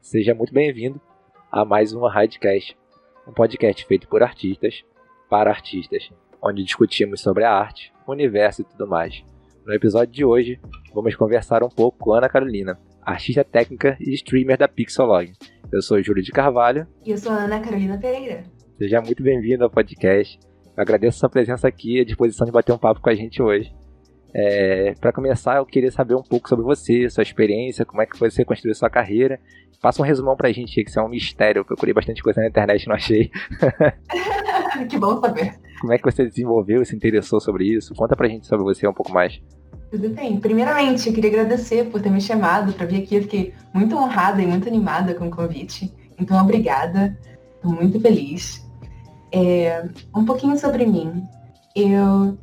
Seja muito bem-vindo a mais uma Radcast, um podcast feito por artistas, para artistas, onde discutimos sobre a arte, o universo e tudo mais. No episódio de hoje, vamos conversar um pouco com Ana Carolina, artista técnica e streamer da Pixolog. Eu sou Júlio de Carvalho. E eu sou a Ana Carolina Pereira. Seja muito bem-vindo ao podcast. Eu agradeço a sua presença aqui e a disposição de bater um papo com a gente hoje. É, para começar, eu queria saber um pouco sobre você, sua experiência, como é que você construiu sua carreira. Passa um resumão pra gente, que isso é um mistério. Eu procurei bastante coisa na internet e não achei. que bom saber. Como é que você desenvolveu e se interessou sobre isso? Conta pra gente sobre você um pouco mais. Tudo bem. Primeiramente, eu queria agradecer por ter me chamado para vir aqui. Eu fiquei muito honrada e muito animada com o convite. Então, obrigada. Estou muito feliz. É, um pouquinho sobre mim. Eu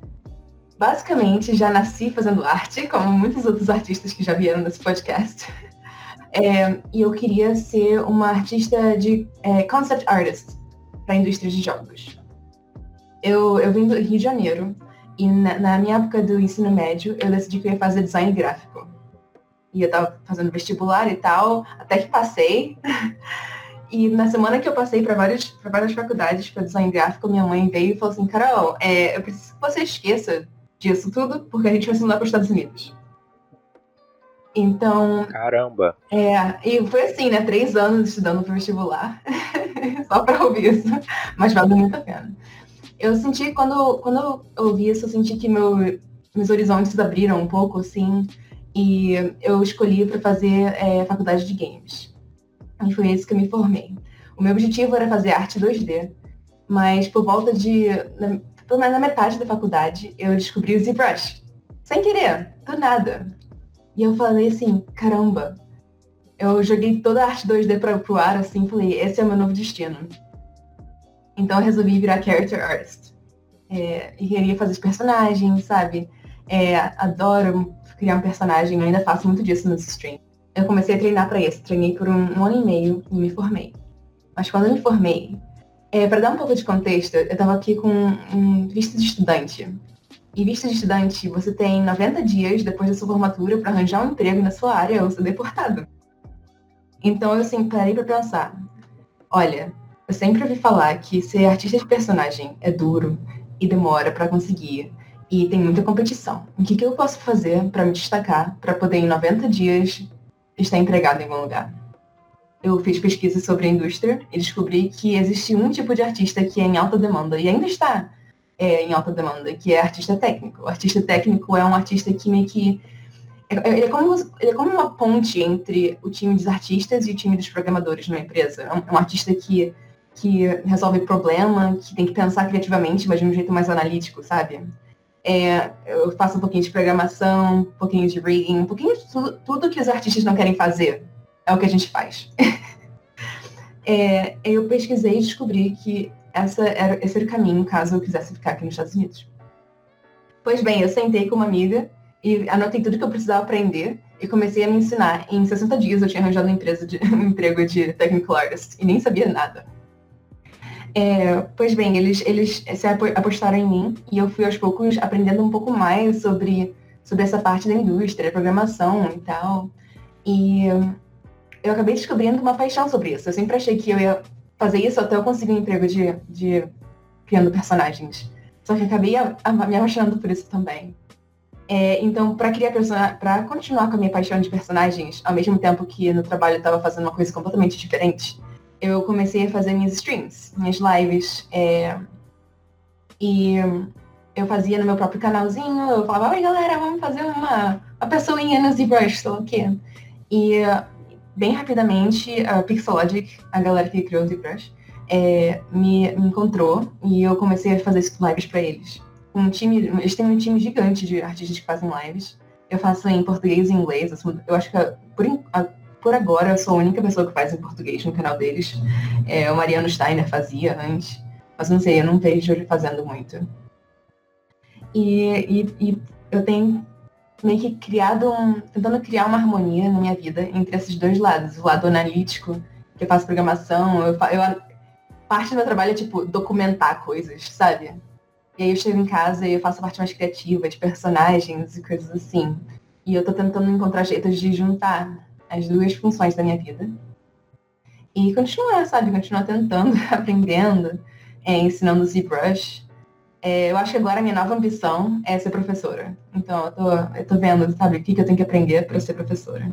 basicamente já nasci fazendo arte, como muitos outros artistas que já vieram nesse podcast. É, e eu queria ser uma artista de é, concept artist para a indústria de jogos. Eu, eu vim do Rio de Janeiro e na, na, minha época do ensino médio eu decidi que eu ia fazer design gráfico. E eu estava fazendo vestibular e tal, até que passei. E na semana que eu passei para várias, várias faculdades para design gráfico, minha mãe veio e falou assim, Carol, é, eu preciso que você esqueça disso tudo, porque a gente vai se mudar para os Estados Unidos. Então. Caramba! É, e foi assim, né? Três anos estudando para vestibular, só para ouvir isso, mas valeu muito a pena. Eu senti, quando, quando eu ouvi isso, eu senti que meu, meus horizontes abriram um pouco, assim, e eu escolhi para fazer é, faculdade de games. E foi isso que eu me formei. O meu objetivo era fazer arte 2D, mas por volta de pelo menos na metade da faculdade, eu descobri o ZBrush. Sem querer, do nada. E eu falei assim, caramba. Eu joguei toda a arte 2D para pro ar, assim, falei, esse é o meu novo destino. Então eu resolvi virar character artist. É, e queria fazer os personagens, sabe? É, adoro criar um personagem, eu ainda faço muito disso nos streams. Eu comecei a treinar para isso, treinei por um, um ano e meio e me formei. Mas quando eu me formei, é, para dar um pouco de contexto, eu estava aqui com um visto de estudante. E visto de estudante, você tem 90 dias depois da sua formatura para arranjar um emprego na sua área ou ser deportado. Então eu assim, parei para pensar. Olha, eu sempre ouvi falar que ser artista de personagem é duro e demora para conseguir. E tem muita competição. O que, que eu posso fazer para me destacar, para poder em 90 dias estar empregado em algum lugar? Eu fiz pesquisa sobre a indústria e descobri que existe um tipo de artista que é em alta demanda e ainda está é, em alta demanda, que é artista técnico. O artista técnico é um artista que meio que é, é, ele é, como, ele é como uma ponte entre o time dos artistas e o time dos programadores numa empresa. É um, é um artista que, que resolve problema, que tem que pensar criativamente, mas de um jeito mais analítico, sabe? É, eu faço um pouquinho de programação, um pouquinho de rigging, um pouquinho de tudo, tudo que os artistas não querem fazer é o que a gente faz. é, eu pesquisei e descobri que essa era, esse era o caminho caso eu quisesse ficar aqui nos Estados Unidos. Pois bem, eu sentei com uma amiga e anotei tudo que eu precisava aprender e comecei a me ensinar. Em 60 dias eu tinha arranjado uma empresa de, um emprego de technical artist e nem sabia nada. É, pois bem, eles, eles se apostaram em mim e eu fui aos poucos aprendendo um pouco mais sobre, sobre essa parte da indústria, programação e tal. E eu acabei descobrindo uma paixão sobre isso. Eu sempre achei que eu ia fazer isso até eu conseguir um emprego de, de criando personagens. Só que acabei a, a, me apaixonando por isso também. É, então, para criar para continuar com a minha paixão de personagens, ao mesmo tempo que no trabalho eu estava fazendo uma coisa completamente diferente, eu comecei a fazer minhas streams, minhas lives. É, e eu fazia no meu próprio canalzinho, eu falava, oi galera, vamos fazer uma, uma pessoinha no ZBrush, sei lá o quê. E bem rapidamente, a Pixologic, a galera que criou o ZBrush, é, me, me, encontrou e eu comecei a fazer lives para eles. Um time, eles têm um time gigante de artistas que fazem lives. Eu faço em português e inglês. Eu acho que por, por agora eu sou a única pessoa que faz em português no canal deles. É, o Mariano Steiner fazia antes. Mas não sei, eu não vejo ele fazendo muito. E, e, e eu tenho meio que criado um, tentando criar uma harmonia na minha vida entre esses dois lados, o lado analítico, que eu faço programação, eu, eu parte do meu trabalho é tipo documentar coisas, sabe? E aí eu chego em casa e eu faço a parte mais criativa de personagens e coisas assim. E eu tô tentando encontrar jeitos de juntar as duas funções da minha vida. E continuar, sabe? Continuar tentando, aprendendo, é, ensinando ZBrush. É, eu acho que agora a minha nova ambição é ser professora. Então eu tô, eu tô vendo, sabe, o que, que eu tenho que aprender para ser professora.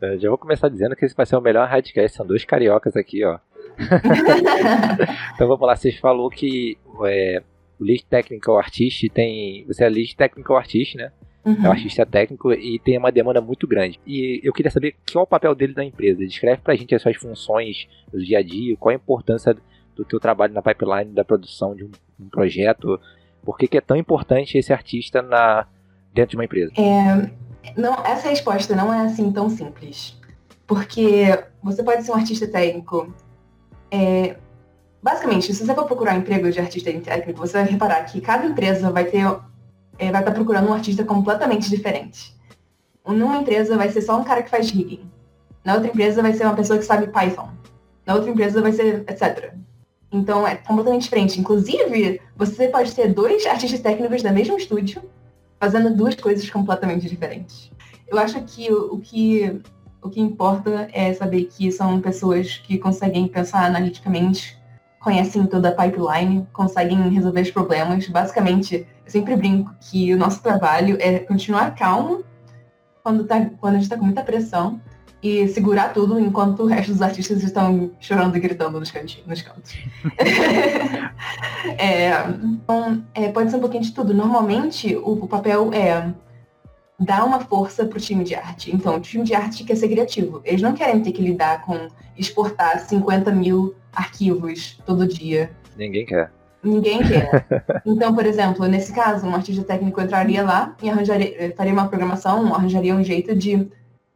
Eu já vou começar dizendo que esse vai ser o melhor radcast. São dois cariocas aqui, ó. então vamos lá, vocês falou que é, o Lead Technical Artist tem. Você é Lead Technical Artist, né? Uhum. É um artista técnico e tem uma demanda muito grande. E eu queria saber qual é o papel dele na empresa. Descreve pra gente as suas funções do dia a dia, qual a importância do teu trabalho na pipeline da produção de um, um projeto. Por que, que, é tão importante esse artista na, dentro de uma empresa? É, não, essa resposta não é assim tão simples. Porque você pode ser um artista técnico é, basicamente, se você for procurar um emprego de artista técnico, você vai reparar que cada empresa vai ter é, vai estar tá procurando um artista completamente diferente. Numa empresa vai ser só um cara que faz rigging. Na outra empresa vai ser uma pessoa que sabe Python. Na outra empresa vai ser etc. Então é completamente diferente. Inclusive, você pode ter dois artistas técnicos da mesmo estúdio fazendo duas coisas completamente diferentes. Eu acho que o, o que o que importa é saber que são pessoas que conseguem pensar analiticamente, conhecem toda a pipeline, conseguem resolver os problemas. Basicamente, eu sempre brinco que o nosso trabalho é continuar calmo quando, tá, quando a gente está com muita pressão e segurar tudo enquanto o resto dos artistas estão chorando e gritando nos, cantos. Nos cantos. é, então, é, pode ser um pouquinho de tudo. Normalmente, o, o papel é dá uma força para o time de arte. Então, o time de arte quer ser criativo. Eles não querem ter que lidar com exportar 50 mil arquivos todo dia. Ninguém quer. Ninguém quer. Então, por exemplo, nesse caso, um artista técnico entraria lá e arranjaria, faria uma programação, arranjaria um jeito de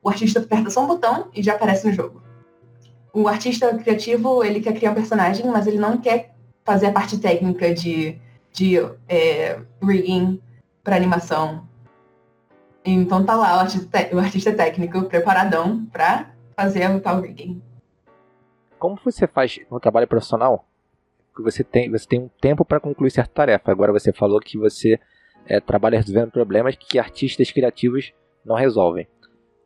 o artista aperta só um botão e já aparece no jogo. O artista criativo, ele quer criar um personagem, mas ele não quer fazer a parte técnica de, de é, rigging para animação, então tá lá o artista, o artista técnico preparadão para fazer o tal rigging. Como você faz no trabalho profissional? Você tem, você tem um tempo para concluir certa tarefa. Agora você falou que você é, trabalha resolvendo problemas que artistas criativos não resolvem.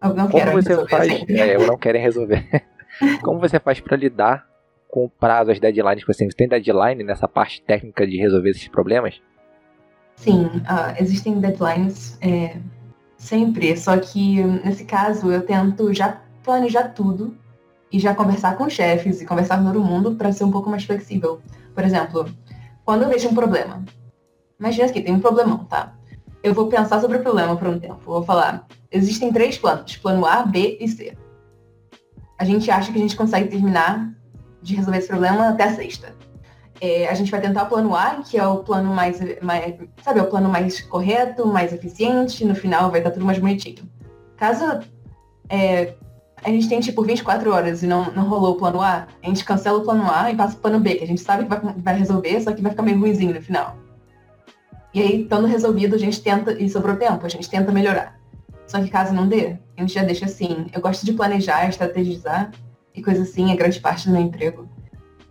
Eu não Como você faz? É, eu não querem resolver. Como você faz para lidar com o prazo, as deadlines que você tem? Você tem deadline nessa parte técnica de resolver esses problemas? Sim, uh, existem deadlines. É Sempre. Só que nesse caso eu tento já planejar tudo e já conversar com chefes e conversar com todo mundo para ser um pouco mais flexível. Por exemplo, quando eu vejo um problema, imagina que tem um problemão, tá? Eu vou pensar sobre o problema por um tempo. vou falar, existem três planos, plano A, B e C. A gente acha que a gente consegue terminar de resolver esse problema até a sexta. É, a gente vai tentar o plano A, que é o plano mais, mais, sabe, é o plano mais correto, mais eficiente, no final vai estar tudo mais bonitinho. Caso é, a gente tente por 24 horas e não, não rolou o plano A, a gente cancela o plano A e passa o plano B, que a gente sabe que vai, vai resolver, só que vai ficar meio ruimzinho no final. E aí, estando resolvido, a gente tenta, e sobrou tempo, a gente tenta melhorar. Só que caso não dê, a gente já deixa assim. Eu gosto de planejar, estrategizar e coisa assim, é grande parte do meu emprego.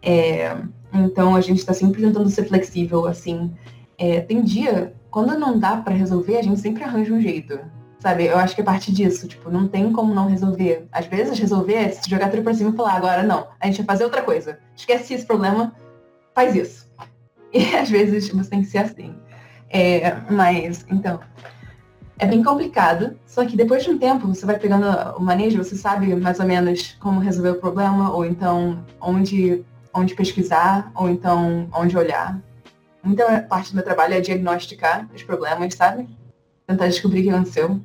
É, então a gente está sempre tentando ser flexível, assim. É, tem dia, quando não dá para resolver, a gente sempre arranja um jeito. Sabe? Eu acho que é parte disso. Tipo, não tem como não resolver. Às vezes resolver é se jogar tudo pra cima e falar, agora não, a gente vai fazer outra coisa. Esquece esse problema, faz isso. E às vezes você tem que ser assim. É, mas, então, é bem complicado, só que depois de um tempo você vai pegando o manejo, você sabe mais ou menos como resolver o problema, ou então onde onde pesquisar ou então onde olhar. Muita parte do meu trabalho é diagnosticar os problemas, sabe? Tentar descobrir o que aconteceu.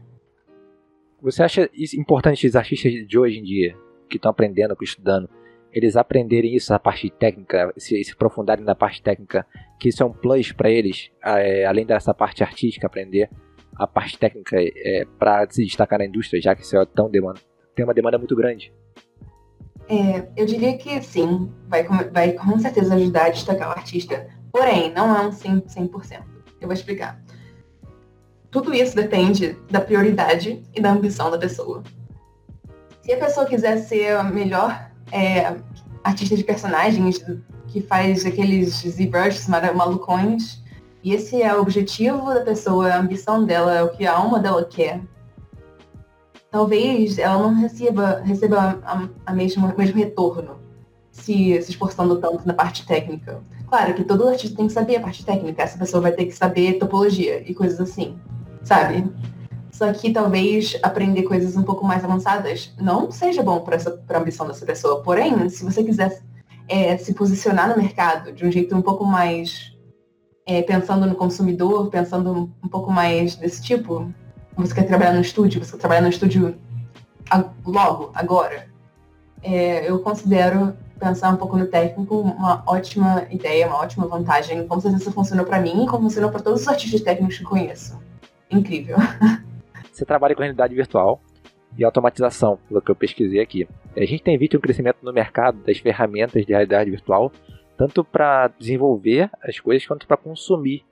Você acha importante os artistas de hoje em dia, que estão aprendendo, estudando, eles aprenderem isso, a parte técnica, se, se aprofundarem na parte técnica, que isso é um plus para eles, é, além dessa parte artística, aprender a parte técnica é, para se destacar na indústria, já que isso é tão demanda, tem uma demanda muito grande? É, eu diria que sim, vai, vai com certeza ajudar a destacar o artista. Porém, não é um 100%. 100%. Eu vou explicar. Tudo isso depende da prioridade e da ambição da pessoa. Se a pessoa quiser ser a melhor é, artista de personagens, que faz aqueles ZBrushs malucões, e esse é o objetivo da pessoa, a ambição dela, é o que a alma dela quer, talvez ela não receba, receba a, a mesma, o mesmo retorno se, se esforçando tanto na parte técnica. Claro que todo artista tem que saber a parte técnica, essa pessoa vai ter que saber topologia e coisas assim, sabe? Só que talvez aprender coisas um pouco mais avançadas não seja bom para a ambição dessa pessoa. Porém, se você quiser é, se posicionar no mercado de um jeito um pouco mais é, pensando no consumidor, pensando um pouco mais desse tipo, você quer trabalhar no estúdio, você quer trabalhar no estúdio logo, agora, é, eu considero pensar um pouco no técnico uma ótima ideia, uma ótima vantagem. Com certeza isso funcionou para mim e como funcionou para todos os artistas técnicos que conheço. Incrível. Você trabalha com realidade virtual e automatização, pelo que eu pesquisei aqui. A gente tem visto um crescimento no mercado das ferramentas de realidade virtual, tanto para desenvolver as coisas quanto para consumir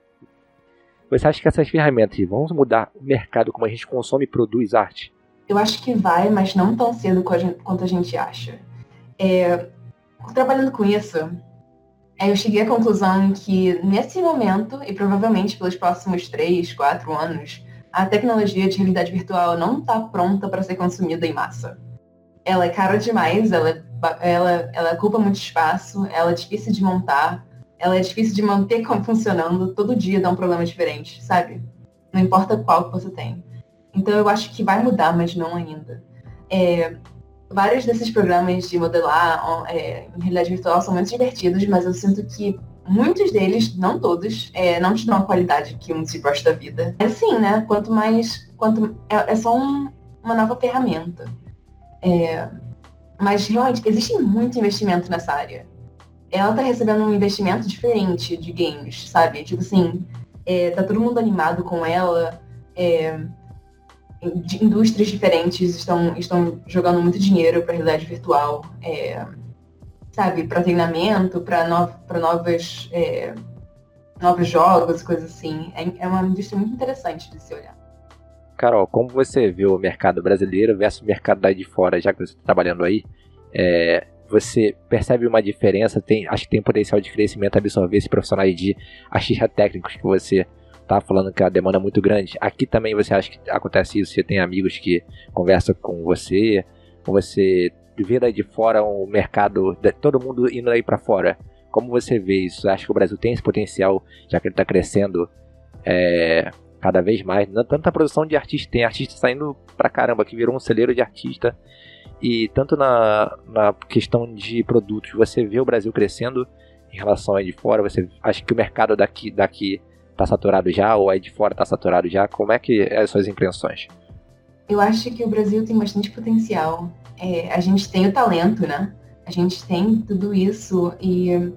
você acha que essas ferramentas vão mudar o mercado como a gente consome e produz arte? Eu acho que vai, mas não tão cedo quanto a gente acha. É, trabalhando com isso, é, eu cheguei à conclusão que nesse momento, e provavelmente pelos próximos 3, 4 anos, a tecnologia de realidade virtual não está pronta para ser consumida em massa. Ela é cara demais, ela, ela, ela ocupa muito espaço, ela é difícil de montar, ela é difícil de manter funcionando, todo dia dá um problema diferente, sabe? Não importa qual que você tem. Então eu acho que vai mudar, mas não ainda. É, vários desses programas de modelar é, em realidade virtual são muito divertidos, mas eu sinto que muitos deles, não todos, é, não te dão a qualidade que um ZBrush da vida. É assim, né? Quanto mais. Quanto, é, é só um, uma nova ferramenta. É, mas realmente existe muito investimento nessa área ela tá recebendo um investimento diferente de games, sabe? Tipo assim, é, tá todo mundo animado com ela. É, indústrias diferentes estão, estão jogando muito dinheiro para realidade virtual, é, sabe, para treinamento, para no, novas é, novos jogos, coisas assim. É, é uma indústria muito interessante de se olhar. Carol, como você vê o mercado brasileiro versus o mercado daí de fora, já que você está trabalhando aí, é, você percebe uma diferença, tem, acho que tem potencial de crescimento absorver esses profissionais de artistas técnicos que você tá falando que a demanda é muito grande. Aqui também você acha que acontece isso? Você tem amigos que conversam com você, ou você vê daí de fora um mercado, todo mundo indo aí para fora. Como você vê isso? Acha que o Brasil tem esse potencial, já que ele está crescendo é, cada vez mais? Não tanta produção de artista, tem artista saindo pra caramba, que virou um celeiro de artista e tanto na, na questão de produtos, você vê o Brasil crescendo em relação aí de fora? Você acha que o mercado daqui daqui está saturado já ou aí de fora está saturado já? Como é que é as suas impressões? Eu acho que o Brasil tem bastante potencial. É, a gente tem o talento, né? A gente tem tudo isso e eu,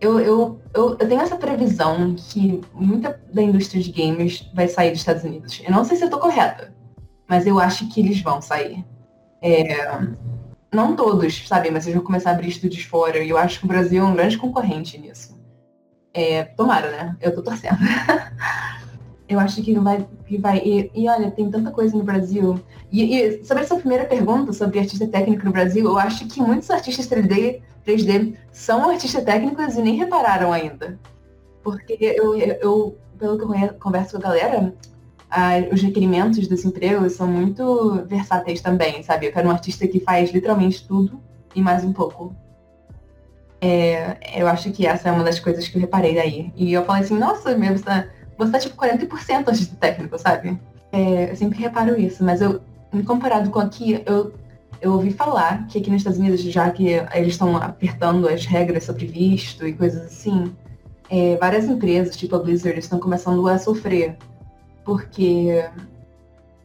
eu, eu, eu, tenho essa previsão que muita da indústria de games vai sair dos Estados Unidos. Eu não sei se eu estou correta, mas eu acho que eles vão sair. É, não todos, sabe? Mas eles vão começar a abrir estúdios fora. E eu acho que o Brasil é um grande concorrente nisso. É, tomara, né? Eu tô torcendo. eu acho que vai. Que vai e, e, olha, tem tanta coisa no Brasil. E, e sobre essa primeira pergunta sobre artista técnico no Brasil, eu acho que muitos artistas 3D, 3D são artistas técnicos e nem repararam ainda. Porque eu, eu pelo que eu converso com a galera, os requerimentos desse emprego são muito versáteis também, sabe? Eu quero um artista que faz literalmente tudo e mais um pouco. É, eu acho que essa é uma das coisas que eu reparei daí. E eu falei assim, nossa, meu, você tá, você tá tipo 40% artista técnico, sabe? É, eu sempre reparo isso, mas eu, comparado com aqui, eu, eu ouvi falar que aqui nos Estados Unidos, já que eles estão apertando as regras sobre visto e coisas assim, é, várias empresas, tipo a Blizzard, estão começando a sofrer porque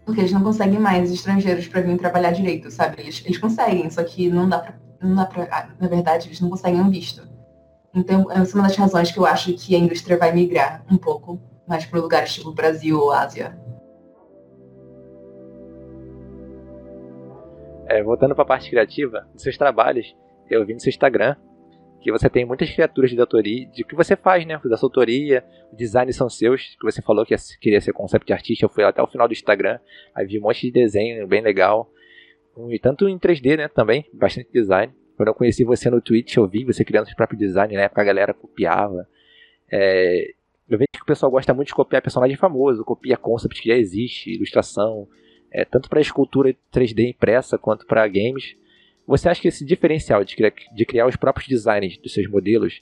porque eles não conseguem mais estrangeiros para vir trabalhar direito, sabe? Eles, eles conseguem, só que não dá pra, não dá pra, ah, na verdade, eles não conseguem um visto. Então, essa é uma das razões que eu acho que a indústria vai migrar um pouco mais para lugares tipo Brasil ou Ásia. É, voltando para a parte criativa, dos seus trabalhos, eu vi no seu Instagram que você tem muitas criaturas de autoria, de que você faz, né? Da sua autoria, o design são seus, que você falou que queria ser concept artista, eu fui até o final do Instagram, aí vi um monte de desenho bem legal, e tanto em 3D, né, também, bastante design. Quando eu conheci você no Twitch, eu vi você criando seu próprio design, na época a galera copiava. É, Eu vejo que o pessoal gosta muito de copiar personagem famoso, copia concept que já existe, ilustração, é, tanto para escultura 3D impressa quanto para games. Você acha que esse diferencial de criar, de criar os próprios designs dos seus modelos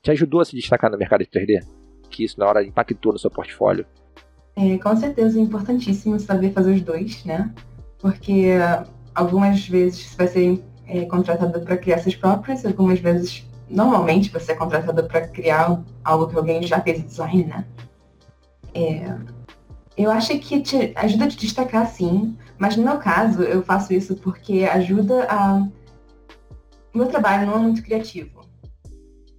te ajudou a se destacar no mercado de 3D? Que isso na hora impactou no seu portfólio? É, com certeza é importantíssimo saber fazer os dois, né? Porque algumas vezes você vai ser é, contratado para criar seus próprios, algumas vezes, normalmente, você é contratado para criar algo que alguém já fez design, né? É, eu acho que te ajuda a te destacar, sim, mas no meu caso, eu faço isso porque ajuda a. Meu trabalho não é muito criativo.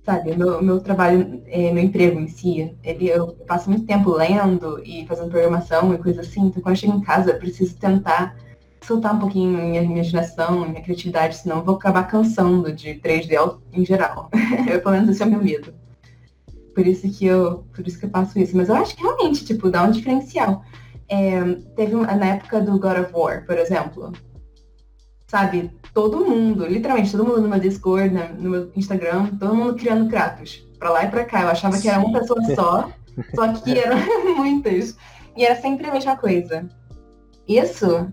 Sabe, meu, meu trabalho, é, meu emprego em si, ele, eu passo muito tempo lendo e fazendo programação e coisa assim, então quando eu chego em casa eu preciso tentar soltar um pouquinho minha imaginação, minha criatividade, senão eu vou acabar cansando de 3D em geral. eu, pelo menos esse é o meu medo. Por isso que eu, por isso que eu faço isso. Mas eu acho que realmente, tipo, dá um diferencial. É, teve uma, na época do God of War, por exemplo. Sabe, todo mundo, literalmente todo mundo no meu Discord, no meu Instagram, todo mundo criando Kratos. Pra lá e pra cá. Eu achava que era uma pessoa só, só que eram muitas. E era sempre a mesma coisa. Isso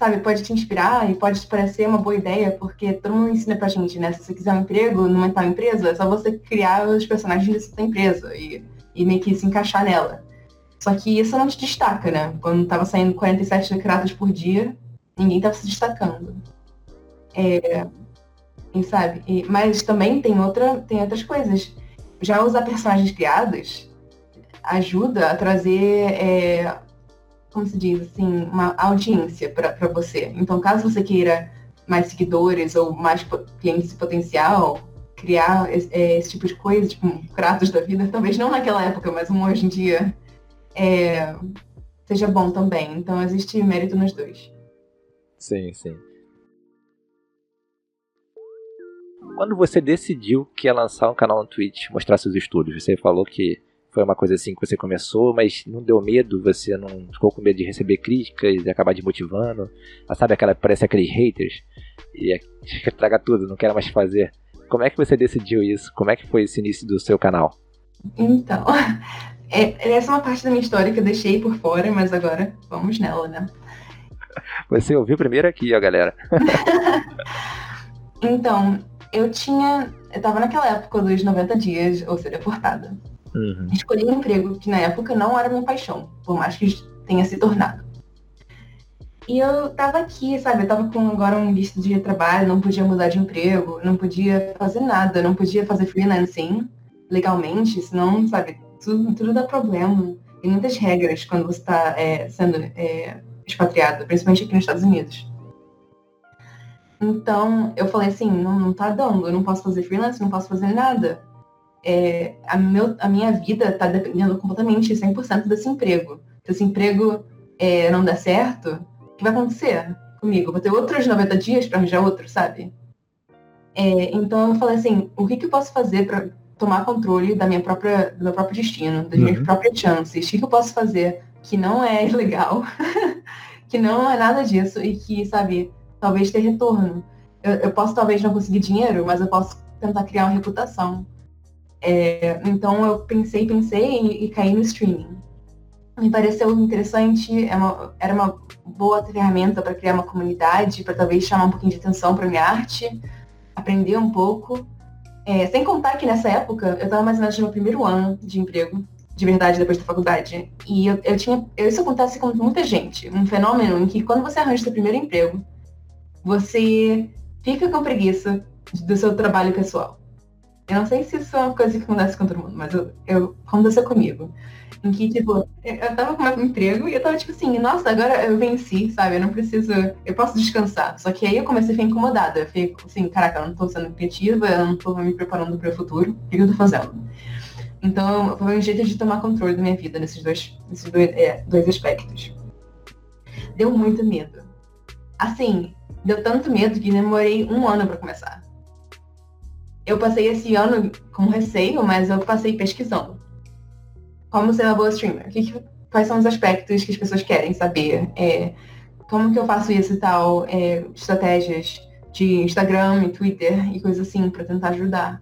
sabe, pode te inspirar e pode te parecer uma boa ideia, porque todo mundo ensina pra gente, né? Se você quiser um emprego numa tal empresa, é só você criar os personagens dessa empresa e, e meio que se encaixar nela. Só que isso não te destaca, né? Quando tava saindo 47 decretos por dia, ninguém tava se destacando. É, e sabe? E, mas também tem, outra, tem outras coisas. Já usar personagens criados ajuda a trazer é, como se diz, assim, uma audiência para você. Então, caso você queira mais seguidores ou mais clientes potencial, criar esse, é, esse tipo de coisa, tipo um Kratos da vida, talvez não naquela época, mas um hoje em dia, é, seja bom também. Então, existe mérito nos dois. Sim, sim. Quando você decidiu que ia lançar um canal no Twitch, mostrar seus estudos, você falou que foi uma coisa assim que você começou, mas não deu medo, você não ficou com medo de receber críticas e acabar desmotivando. Ah, sabe aquela parece aqueles haters e é, traga tudo, não quero mais fazer. Como é que você decidiu isso? Como é que foi esse início do seu canal? Então, é, essa é uma parte da minha história que eu deixei por fora, mas agora vamos nela, né? Você ouviu primeiro aqui, ó, galera. então, eu tinha. Eu tava naquela época dos 90 dias, ou ser deportada. Uhum. Escolhi um emprego que na época não era minha paixão, por mais que tenha se tornado. E eu tava aqui, sabe? Eu tava com agora um visto de trabalho, não podia mudar de emprego, não podia fazer nada, não podia fazer freelancing legalmente, senão, sabe, tudo, tudo dá problema. Tem muitas regras quando você está é, sendo é, expatriado, principalmente aqui nos Estados Unidos. Então, eu falei assim, não, não tá dando, eu não posso fazer freelance, não posso fazer nada é, a, meu, a, minha vida está dependendo completamente 100% desse emprego. Se esse emprego é, não der certo, o que vai acontecer comigo? Vou ter outros 90 dias para arranjar outro, sabe? É, então eu falei assim, o que, que eu posso fazer para tomar controle da minha própria, do meu próprio destino, das uhum. minhas próprias chances? O que, que eu posso fazer que não é ilegal, que não é nada disso e que, sabe, talvez ter retorno? Eu, eu posso talvez não conseguir dinheiro, mas eu posso tentar criar uma reputação. É, então eu pensei, pensei e, e, caí no streaming. Me pareceu interessante, é uma, era uma boa ferramenta para criar uma comunidade, para talvez chamar um pouquinho de atenção para minha arte, aprender um pouco. É, sem contar que nessa época eu estava mais ou menos no meu primeiro ano de emprego, de verdade, depois da faculdade. E eu, eu tinha. Isso acontece com muita gente. Um fenômeno em que quando você arranja seu primeiro emprego, você fica com preguiça do seu trabalho pessoal. Eu não sei se isso é uma coisa que acontece com todo mundo, mas eu, eu aconteceu comigo. Em que, tipo, eu tava com meu emprego e eu tava tipo assim, nossa, agora eu venci, sabe? Eu não preciso. Eu posso descansar. Só que aí eu comecei a ficar incomodada. Eu fico assim, caraca, eu não tô sendo criativa, eu não tô me preparando para o futuro. O que eu tô fazendo? Então, foi um jeito de tomar controle da minha vida nesses dois, nesses dois, é, dois aspectos. Deu muito medo. Assim, deu tanto medo que demorei um ano para começar eu passei esse ano com receio, mas eu passei pesquisando. Como ser uma boa streamer? Que quais são os aspectos que as pessoas querem saber? É, como que eu faço isso e tal? É, estratégias de Instagram e Twitter e coisas assim para tentar ajudar.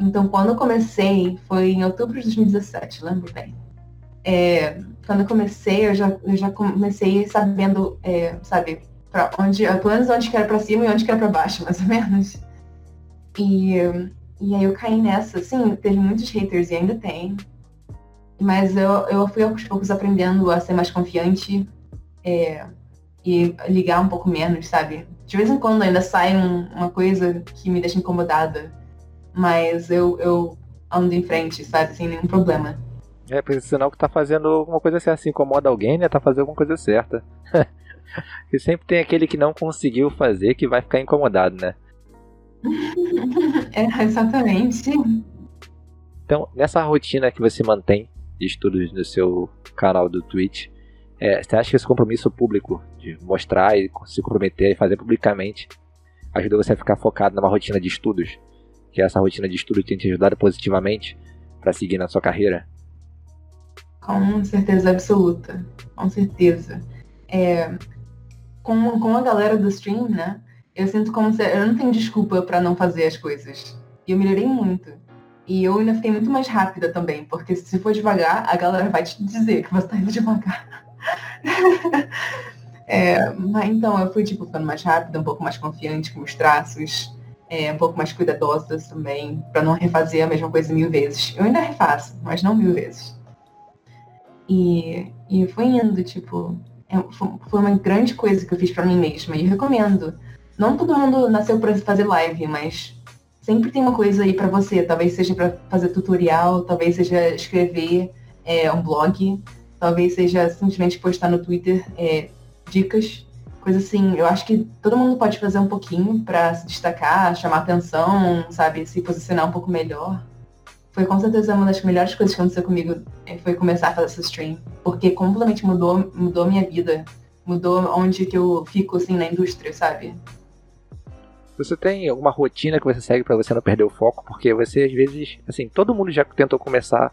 Então, quando eu comecei, foi em outubro de 2017, lembro bem. É, quando eu comecei, eu já, eu já comecei sabendo, é, sabe, pra onde, pelo menos onde que era pra cima e onde que era pra baixo, mais ou menos. E, e aí eu caí nessa, sim, teve muitos haters e ainda tem. Mas eu, eu fui aos poucos aprendendo a ser mais confiante é, e ligar um pouco menos, sabe? De vez em quando ainda sai um, uma coisa que me deixa incomodada. Mas eu, eu ando em frente, sabe? Sem nenhum problema. É, porque sinal que tá fazendo alguma coisa certa. Se incomoda alguém, né? Tá fazendo alguma coisa certa. e sempre tem aquele que não conseguiu fazer que vai ficar incomodado, né? é, exatamente. Então, nessa rotina que você mantém de estudos no seu canal do Twitch, é, você acha que esse compromisso público de mostrar e se comprometer e fazer publicamente ajuda você a ficar focado numa rotina de estudos? Que essa rotina de estudo tem te ajudado positivamente para seguir na sua carreira? Com certeza absoluta, com certeza. É, com, com a galera do stream, né? Eu sinto como se eu não tenho desculpa para não fazer as coisas. E eu melhorei muito. E eu ainda fiquei muito mais rápida também, porque se for devagar, a galera vai te dizer que você tá indo devagar. é, mas então eu fui tipo ficando mais rápida, um pouco mais confiante com os traços, é, um pouco mais cuidadosa também, para não refazer a mesma coisa mil vezes. Eu ainda refaço, mas não mil vezes. E, e foi indo, tipo, é, foi uma grande coisa que eu fiz para mim mesma e eu recomendo. Não todo mundo nasceu para fazer live, mas sempre tem uma coisa aí para você. Talvez seja para fazer tutorial, talvez seja escrever é, um blog, talvez seja simplesmente postar no Twitter é, dicas, coisa assim. Eu acho que todo mundo pode fazer um pouquinho para se destacar, chamar atenção, sabe, se posicionar um pouco melhor. Foi com certeza uma das melhores coisas que aconteceu comigo é, foi começar a fazer essa stream, porque completamente mudou, mudou minha vida, mudou onde que eu fico assim na indústria, sabe? Você tem alguma rotina que você segue para você não perder o foco? Porque você às vezes, assim, todo mundo já tentou começar,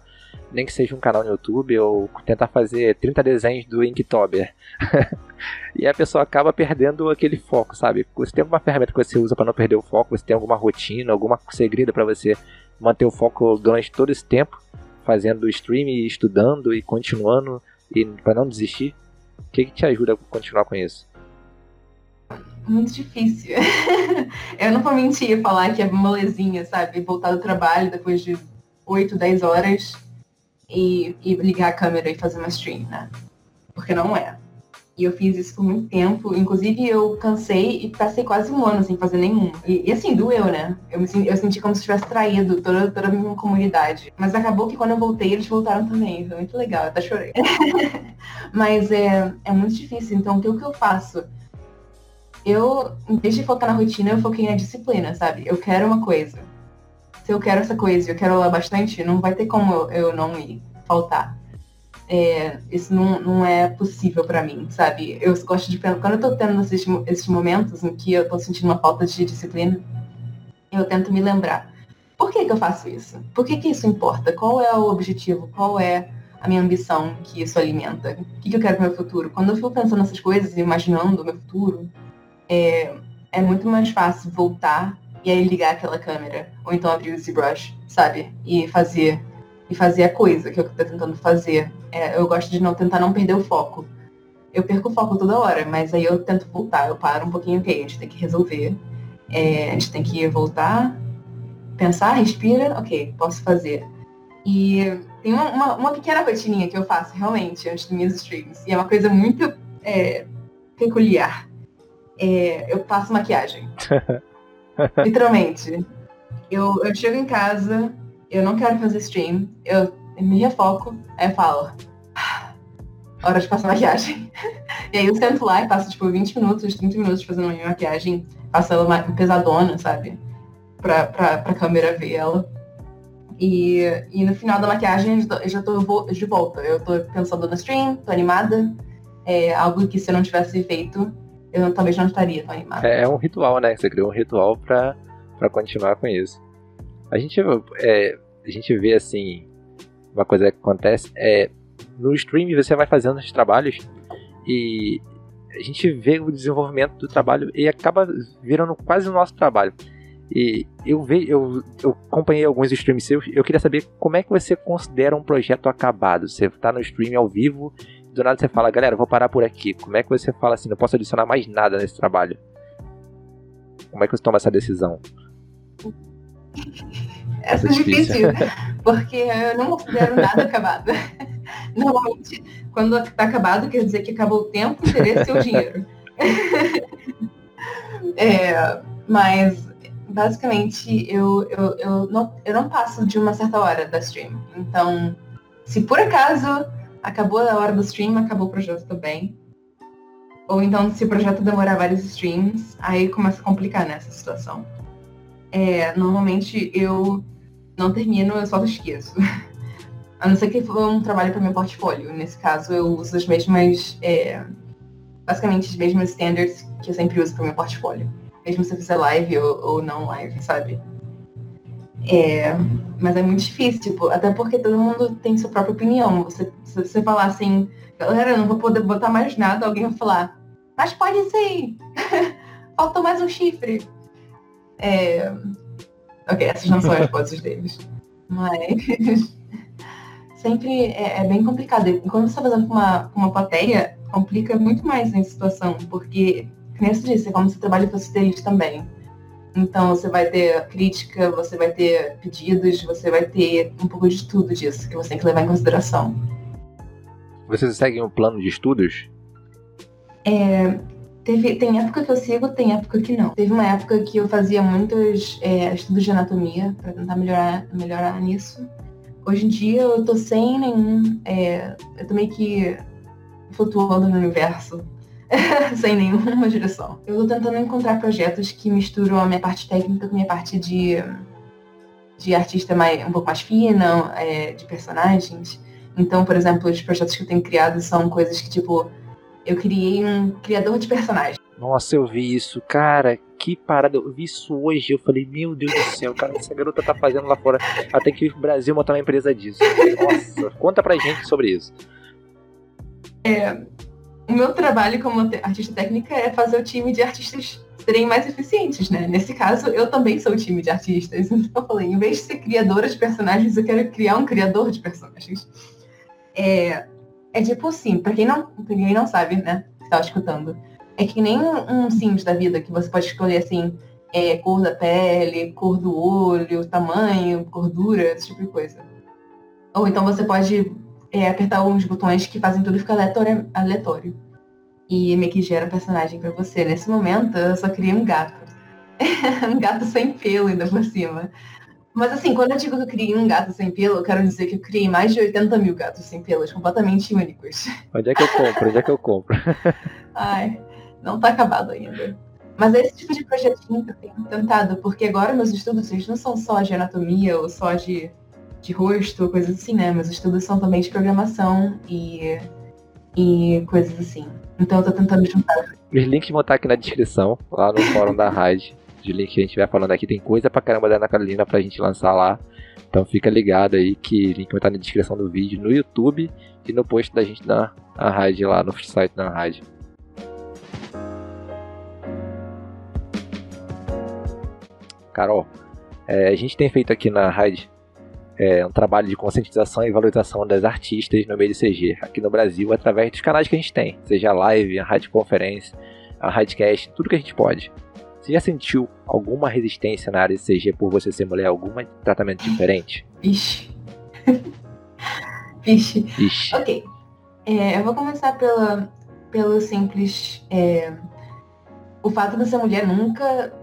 nem que seja um canal no YouTube ou tentar fazer 30 desenhos do Inktober. e a pessoa acaba perdendo aquele foco, sabe? Você tem alguma ferramenta que você usa para não perder o foco? Você tem alguma rotina, alguma segredo para você manter o foco durante todo esse tempo, fazendo stream, estudando e continuando e para não desistir? O que, que te ajuda a continuar com isso? Muito difícil. eu não vou mentir falar que é molezinha, sabe? Voltar do trabalho depois de 8, 10 horas e, e, ligar a câmera e fazer uma stream, né? Porque não é. E eu fiz isso por muito tempo. Inclusive, eu cansei e passei quase um ano sem fazer nenhum. E, e assim, doeu, né? Eu, me, eu senti como se tivesse traído toda, toda a minha comunidade. Mas acabou que quando eu voltei, eles voltaram também. Foi muito legal, eu até chorei. Mas é, é muito difícil. Então, o que eu faço? Eu, em vez de focar na rotina, eu foquei na disciplina, sabe? Eu quero uma coisa. Se eu quero essa coisa e eu quero ela bastante, não vai ter como eu não ir faltar. É, isso não, não é possível para mim, sabe? Eu gosto de quando eu tô tendo esses, esses momentos em que eu tô sentindo uma falta de disciplina, eu tento me lembrar. Por que, que eu faço isso? Por que, que isso importa? Qual é o objetivo? Qual é a minha ambição que isso alimenta? O que, que eu quero para o meu futuro? Quando eu fico pensando nessas coisas e imaginando o meu futuro, é, é muito mais fácil voltar e aí ligar aquela câmera. Ou então abrir o ZBrush, sabe? E fazer e fazer a coisa que eu tô tentando fazer. É, eu gosto de não tentar não perder o foco. Eu perco o foco toda hora, mas aí eu tento voltar. Eu paro um pouquinho, ok, a gente tem que resolver. É, a gente tem que voltar, pensar, respira, ok, posso fazer. E tem uma, uma, uma pequena rotininha que eu faço realmente antes dos meus streams. E é uma coisa muito é, peculiar é, eu passo maquiagem. Literalmente. Eu, eu chego em casa, eu não quero fazer stream, eu me refoco, aí eu falo, ah, hora de passar maquiagem. e aí eu sento lá e passo tipo 20 minutos, 30 minutos fazendo minha maquiagem, passo ela pesadona, sabe? Pra, pra, pra câmera ver ela. E, e no final da maquiagem eu já tô de volta. Eu tô pensando na stream, tô animada. É algo que se eu não tivesse feito, eu talvez não estaria tão animada. É, é um ritual, né? Você criou um ritual pra, pra continuar com isso. A gente, é, a gente vê assim, uma coisa que acontece é no stream você vai fazendo os trabalhos e a gente vê o desenvolvimento do trabalho e acaba virando quase o nosso trabalho. E eu vejo, eu, eu acompanhei alguns streams seus, eu queria saber como é que você considera um projeto acabado. Você tá no stream ao vivo, do nada você fala, galera, vou parar por aqui. Como é que você fala assim, não posso adicionar mais nada nesse trabalho? Como é que você toma essa decisão? Essa é difícil, porque eu não considero nada acabado. Normalmente, quando está acabado, quer dizer que acabou o tempo, o interesse e o dinheiro. é, mas, basicamente, eu, eu, eu, não, eu não passo de uma certa hora da stream. Então, se por acaso acabou a hora do stream, acabou o projeto também. Ou então, se o projeto demorar vários streams, aí começa a complicar nessa situação. É, normalmente, eu não termino, eu só esqueço. A não ser que for um trabalho para meu portfólio. Nesse caso, eu uso as mesmas, é, basicamente, as mesmas standards que eu sempre uso para meu portfólio. Mesmo se eu fizer live ou, ou não live, sabe? É, mas é muito difícil, tipo, até porque todo mundo tem sua própria opinião. Você, se você falar assim, galera, não vou poder botar mais nada, alguém vai falar, mas pode ser. Faltou mais um chifre. É, ok, essas não são as hipóteses deles. Mas sempre é, é bem complicado. E quando você está fazendo com uma, com uma plateia, complica muito mais a situação, porque, como você disse, é como o trabalho fosse deles também. Então você vai ter crítica, você vai ter pedidos, você vai ter um pouco de tudo disso que você tem que levar em consideração. Você segue um plano de estudos? É, teve, tem época que eu sigo, tem época que não. Teve uma época que eu fazia muitos é, estudos de anatomia para tentar melhorar, melhorar nisso. Hoje em dia eu tô sem nenhum. É, eu tô meio que flutuando no universo, sem nenhuma direção. Eu tô tentando encontrar projetos que misturam a minha parte técnica com a minha parte de, de artista mais, um pouco mais fina, é, de personagens. Então, por exemplo, os projetos que eu tenho criado são coisas que, tipo, eu criei um criador de personagens. Nossa, eu vi isso, cara, que parada. Eu vi isso hoje. Eu falei, meu Deus do céu, cara, essa garota tá fazendo lá fora. Tem que pro Brasil montar uma empresa disso. Nossa, conta pra gente sobre isso. É, o meu trabalho como artista técnica é fazer o time de artistas serem mais eficientes, né? Nesse caso, eu também sou o time de artistas. Então eu falei, em vez de ser criadora de personagens, eu quero criar um criador de personagens. É, é tipo assim, pra quem não, pra quem não sabe, né? Que tá escutando é que nem um Sims da vida, que você pode escolher assim, é, cor da pele, cor do olho, tamanho, gordura, esse tipo de coisa. Ou então você pode é, apertar uns botões que fazem tudo ficar aleatório, aleatório. E meio que gera um personagem para você. Nesse momento, eu só queria um gato. um gato sem pelo ainda por cima. Mas assim, quando eu digo que eu criei um gato sem pelo, eu quero dizer que eu criei mais de 80 mil gatos sem pelos, completamente únicos. Onde é que eu compro? Onde é que eu compro? Ai. Não está acabado ainda. Mas é esse tipo de projetinho que eu tenho tentado, porque agora meus estudos eles não são só de anatomia ou só de, de rosto, coisas assim, né? Meus estudos são também de programação e, e coisas assim. Então eu tô tentando juntar. Os links vão estar aqui na descrição, lá no fórum da rádio. De link que a gente vai falando aqui, tem coisa pra caramba da Ana Carolina pra gente lançar lá. Então fica ligado aí que o link vai estar na descrição do vídeo no YouTube e no post da gente na, na rádio lá no site da rádio. Carol, é, a gente tem feito aqui na rádio é, um trabalho de conscientização e valorização das artistas no meio do CG, aqui no Brasil, através dos canais que a gente tem, seja a live, a rádio conferência, a radcast, tudo que a gente pode. Você já sentiu alguma resistência na área de CG por você ser mulher? Algum tratamento diferente? Ixi. Ixi. Ixi. Ok. É, eu vou começar pela, pelo simples. É, o fato de ser mulher nunca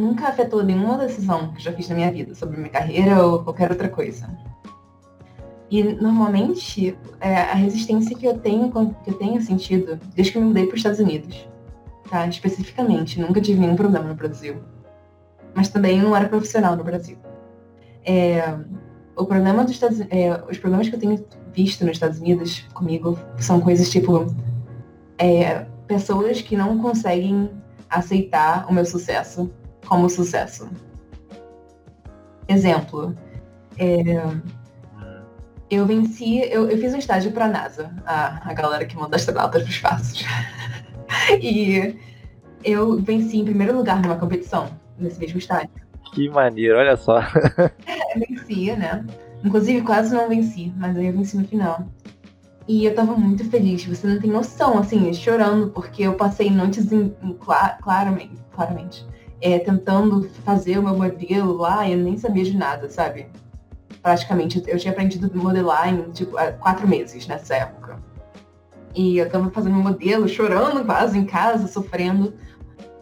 nunca afetou nenhuma decisão que já fiz na minha vida, sobre minha carreira ou qualquer outra coisa. E normalmente é, a resistência que eu tenho que eu tenho sentido desde que eu me mudei para os Estados Unidos, tá? Especificamente, nunca tive nenhum problema no Brasil, mas também não era profissional no Brasil. É, o problema dos Estados, é, os problemas que eu tenho visto nos Estados Unidos comigo são coisas tipo é, pessoas que não conseguem aceitar o meu sucesso como sucesso. Exemplo, é, eu venci, eu, eu, fiz um estágio para a NASA, a, a galera que manda astronautas para os espaço. e eu venci em primeiro lugar numa competição, nesse mesmo estágio. Que maneiro, olha só. É, venci, né? Inclusive, quase não venci, mas aí eu venci no final. E eu tava muito feliz, você não tem noção, assim, chorando, porque eu passei noites em, em, claramente, claramente é, tentando fazer o meu modelo lá e eu nem sabia de nada, sabe? Praticamente, eu tinha aprendido modelar em, tipo, quatro meses nessa época. E eu tava fazendo meu modelo, chorando quase em casa, sofrendo.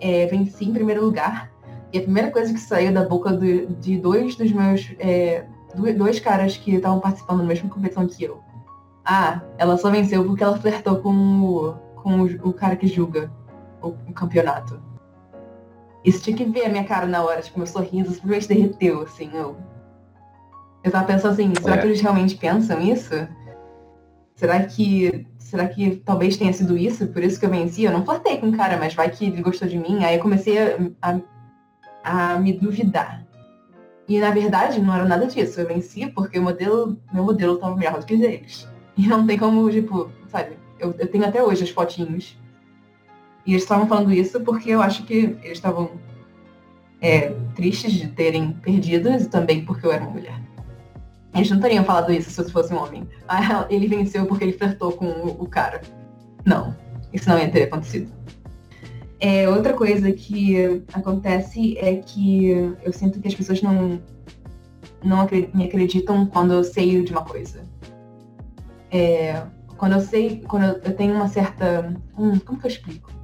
É, venci em primeiro lugar. E a primeira coisa que saiu da boca do, de dois dos meus. É, dois caras que estavam participando da mesma competição que eu. Ah, ela só venceu porque ela flertou com o, com o, o cara que julga o, o campeonato. Isso tinha que ver a minha cara na hora, tipo, meu sorriso simplesmente derreteu, assim, eu. Eu tava pensando assim, será é. que eles realmente pensam isso? Será que. Será que talvez tenha sido isso? Por isso que eu venci? Eu não flertei com o cara, mas vai que ele gostou de mim. Aí eu comecei a, a, a me duvidar. E na verdade não era nada disso. Eu venci porque o modelo, meu modelo tava melhor do que deles. E não tem como, tipo, sabe? Eu, eu tenho até hoje as fotinhos e eles estavam falando isso porque eu acho que eles estavam é, tristes de terem perdido e também porque eu era uma mulher. Eles não teriam falado isso se eu fosse um homem. Ah, ele venceu porque ele flertou com o, o cara. Não, isso não ia ter acontecido. É, outra coisa que acontece é que eu sinto que as pessoas não, não me acreditam quando eu sei de uma coisa. É, quando eu sei, quando eu tenho uma certa. Hum, como que eu explico?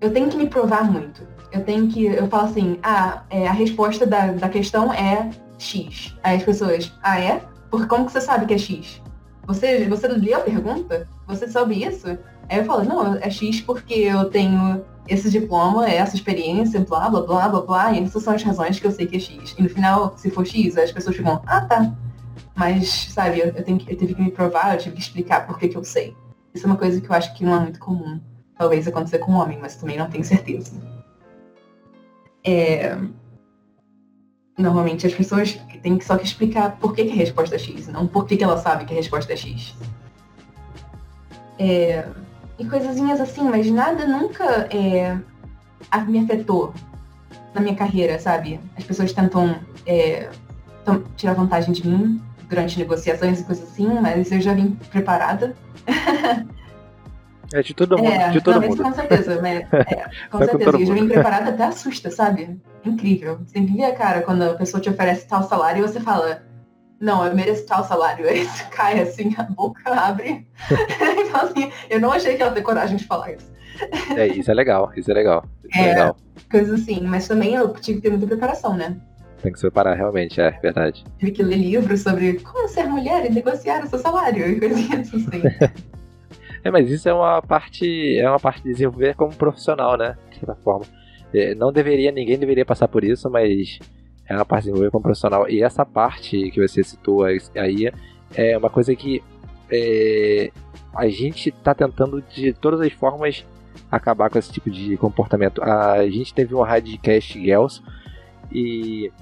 Eu tenho que me provar muito. Eu tenho que. Eu falo assim, ah, é, a resposta da, da questão é X. Aí as pessoas, ah, é? Porque como que você sabe que é X? Você, você leu a pergunta? Você sabe isso? Aí eu falo, não, é X porque eu tenho esse diploma, essa experiência, blá, blá, blá, blá, blá, e essas são as razões que eu sei que é X. E no final, se for X, as pessoas ficam, ah, tá. Mas, sabe, eu, eu, tenho que, eu tive que me provar, eu tive que explicar por que, que eu sei. Isso é uma coisa que eu acho que não é muito comum talvez acontecer com um homem, mas também não tenho certeza. É... Normalmente as pessoas têm só que explicar por que, que a resposta é X, não por que, que ela sabe que a resposta é X. É... E coisinhas assim, mas nada nunca é... me afetou na minha carreira, sabe? As pessoas tentam é... tirar vantagem de mim durante negociações e coisas assim, mas eu já vim preparada. É de todo mundo. É, de todo não, mundo. com certeza, mas, é, com Vai certeza. Com e já vem preparada até assusta, sabe? Incrível. Você tem que ver a cara quando a pessoa te oferece tal salário e você fala, não, eu mereço tal salário. Aí você cai assim, a boca abre. então assim, eu não achei que ela ter coragem de falar isso. É, isso é legal, isso é legal. Isso é, é legal. Coisa assim, mas também eu tive que ter muita preparação, né? Tem que se preparar, realmente, é verdade. Tive que ler livros sobre como ser mulher e negociar o seu salário e coisinhas assim. É, mas isso é uma parte, é uma parte de desenvolver como profissional, né? De certa forma. É, não deveria, ninguém deveria passar por isso, mas é uma parte de desenvolver como profissional. E essa parte que você citou aí é uma coisa que é, a gente está tentando de todas as formas acabar com esse tipo de comportamento. A gente teve um Radcast Girls e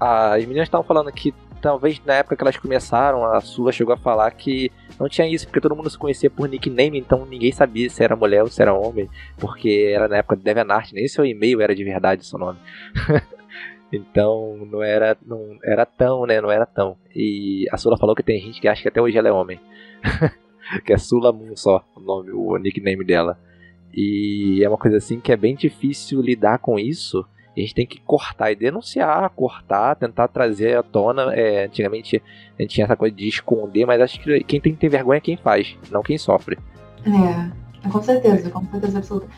as meninas estavam falando que talvez na época que elas começaram, a Sula chegou a falar que não tinha isso, porque todo mundo se conhecia por nickname, então ninguém sabia se era mulher ou se era homem, porque era na época do DeviantArt, nem seu e-mail era de verdade seu nome. então não era, não era tão, né? Não era tão. E a Sula falou que tem gente que acha que até hoje ela é homem. que é Sula Moon só, o nome, o nickname dela. E é uma coisa assim que é bem difícil lidar com isso a gente tem que cortar e denunciar, cortar, tentar trazer à tona. É, antigamente a gente tinha essa coisa de esconder, mas acho que quem tem que ter vergonha é quem faz, não quem sofre. É, com certeza, com certeza absoluta.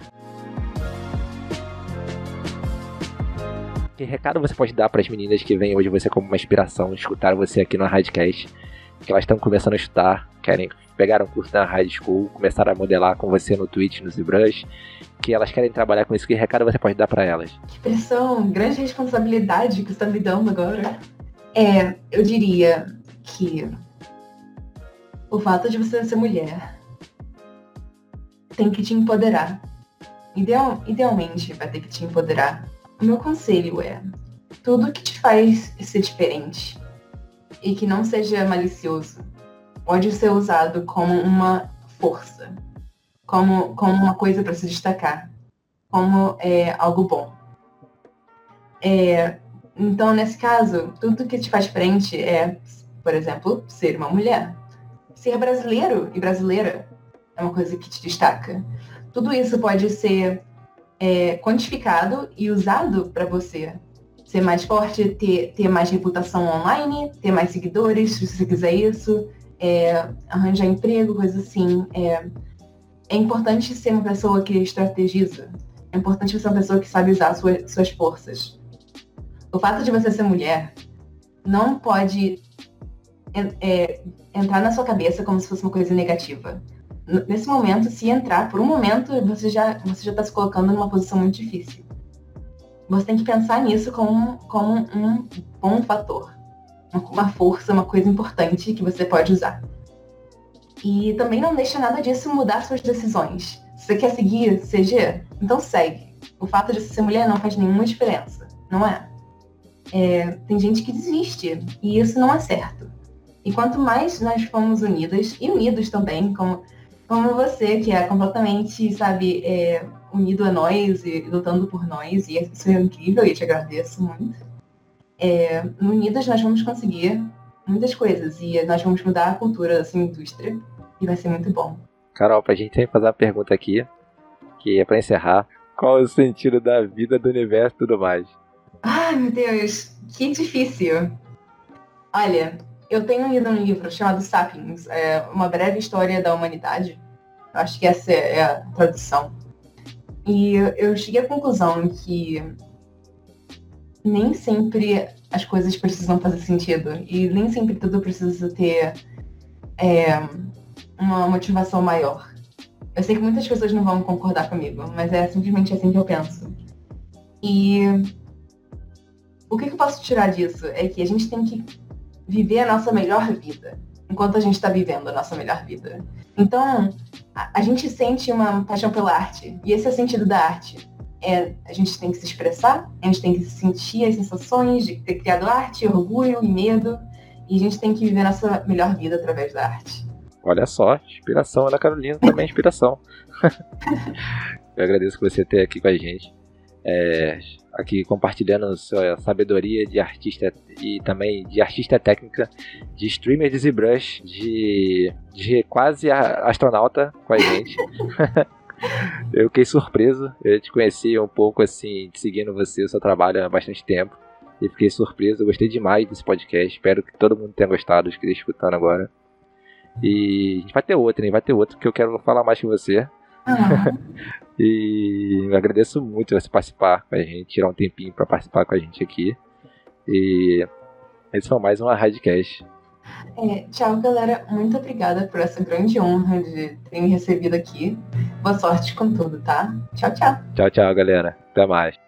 Que recado você pode dar para as meninas que vêm hoje você como uma inspiração, escutar você aqui no Radcast? Que elas estão começando a estudar, querem pegar um curso na High School, começar a modelar com você no Twitch, no ZBrush que elas querem trabalhar com isso, que recado você pode dar para elas? Que pressão, grande responsabilidade que você está me dando agora. É, eu diria que o fato de você ser mulher tem que te empoderar. Ideal, idealmente vai ter que te empoderar. O meu conselho é tudo que te faz ser diferente e que não seja malicioso pode ser usado como uma força como, como uma coisa para se destacar, como é, algo bom. É, então, nesse caso, tudo que te faz frente é, por exemplo, ser uma mulher. Ser brasileiro e brasileira é uma coisa que te destaca. Tudo isso pode ser é, quantificado e usado para você ser mais forte, ter, ter mais reputação online, ter mais seguidores, se você quiser isso, é, arranjar emprego, coisa assim. É, é importante ser uma pessoa que estrategiza. É importante ser uma pessoa que sabe usar sua, suas forças. O fato de você ser mulher não pode é, entrar na sua cabeça como se fosse uma coisa negativa. Nesse momento, se entrar, por um momento, você já você já está se colocando numa posição muito difícil. Você tem que pensar nisso como, como um bom fator, uma força, uma coisa importante que você pode usar. E também não deixa nada disso mudar suas decisões. Se você quer seguir CG, então segue. O fato de ser mulher não faz nenhuma diferença, não é? é? Tem gente que desiste, e isso não é certo. E quanto mais nós fomos unidas, e unidos também, como, como você, que é completamente, sabe, é, unido a nós e lutando por nós, e isso é incrível, e eu te agradeço muito. É, unidas nós vamos conseguir muitas coisas, e nós vamos mudar a cultura dessa indústria, e vai ser muito bom. Carol, pra gente fazer uma pergunta aqui, que é para encerrar. Qual é o sentido da vida, do universo e tudo mais? Ai, meu Deus, que difícil. Olha, eu tenho lido um livro chamado Sapiens, é uma breve história da humanidade. Eu acho que essa é a tradução. E eu cheguei à conclusão que nem sempre as coisas precisam fazer sentido e nem sempre tudo precisa ter é, uma motivação maior. Eu sei que muitas pessoas não vão concordar comigo, mas é simplesmente assim que eu penso. E o que, que eu posso tirar disso é que a gente tem que viver a nossa melhor vida enquanto a gente está vivendo a nossa melhor vida. Então, a, a, gente sente uma paixão pela arte, e esse é o sentido da arte. É, a gente tem que se expressar, a gente tem que sentir as sensações de ter criado arte, orgulho e medo, e a gente tem que viver a nossa melhor vida através da arte. Olha só, inspiração, Ana Carolina também é inspiração. Eu agradeço por você ter aqui com a gente. É, aqui compartilhando sua sabedoria de artista e também de artista técnica, de streamer de ZBrush, de, de quase astronauta com a gente. eu fiquei surpreso, eu te conheci um pouco assim, seguindo você, o seu trabalho há bastante tempo. E fiquei surpreso, eu gostei demais desse podcast. Espero que todo mundo tenha gostado, os que estão escutando agora. E a gente vai ter outro, hein? Vai ter outro que eu quero falar mais com você. Uhum. e agradeço muito você participar com a gente, tirar um tempinho para participar com a gente aqui. E esse foi mais uma Radcast. É, tchau, galera. Muito obrigada por essa grande honra de ter me recebido aqui. Boa sorte com tudo, tá? Tchau, tchau. Tchau, tchau, galera. Até mais.